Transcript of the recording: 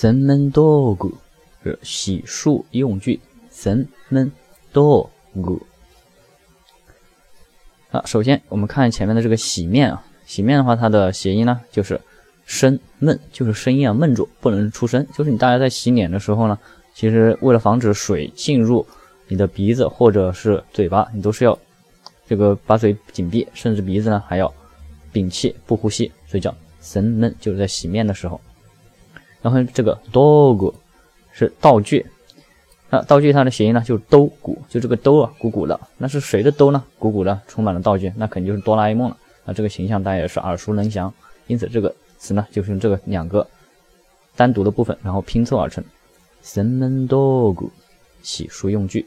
洗门道具是洗漱用具。洗门道具。好，首先我们看前面的这个洗面啊，洗面的话，它的谐音呢就是声闷，就是声音啊闷住，不能出声。就是你大家在洗脸的时候呢，其实为了防止水进入你的鼻子或者是嘴巴，你都是要这个把嘴紧闭，甚至鼻子呢还要屏气不呼吸，所以叫神闷，就是在洗面的时候。然后这个 dog 是道具，那道具它的谐音呢就是兜鼓，就这个兜啊鼓鼓的，那是谁的兜呢？鼓鼓的，充满了道具，那肯定就是哆啦 A 梦了。那这个形象大家也是耳熟能详，因此这个词呢就是用这个两个单独的部分，然后拼凑而成。神门 dog，洗漱用具。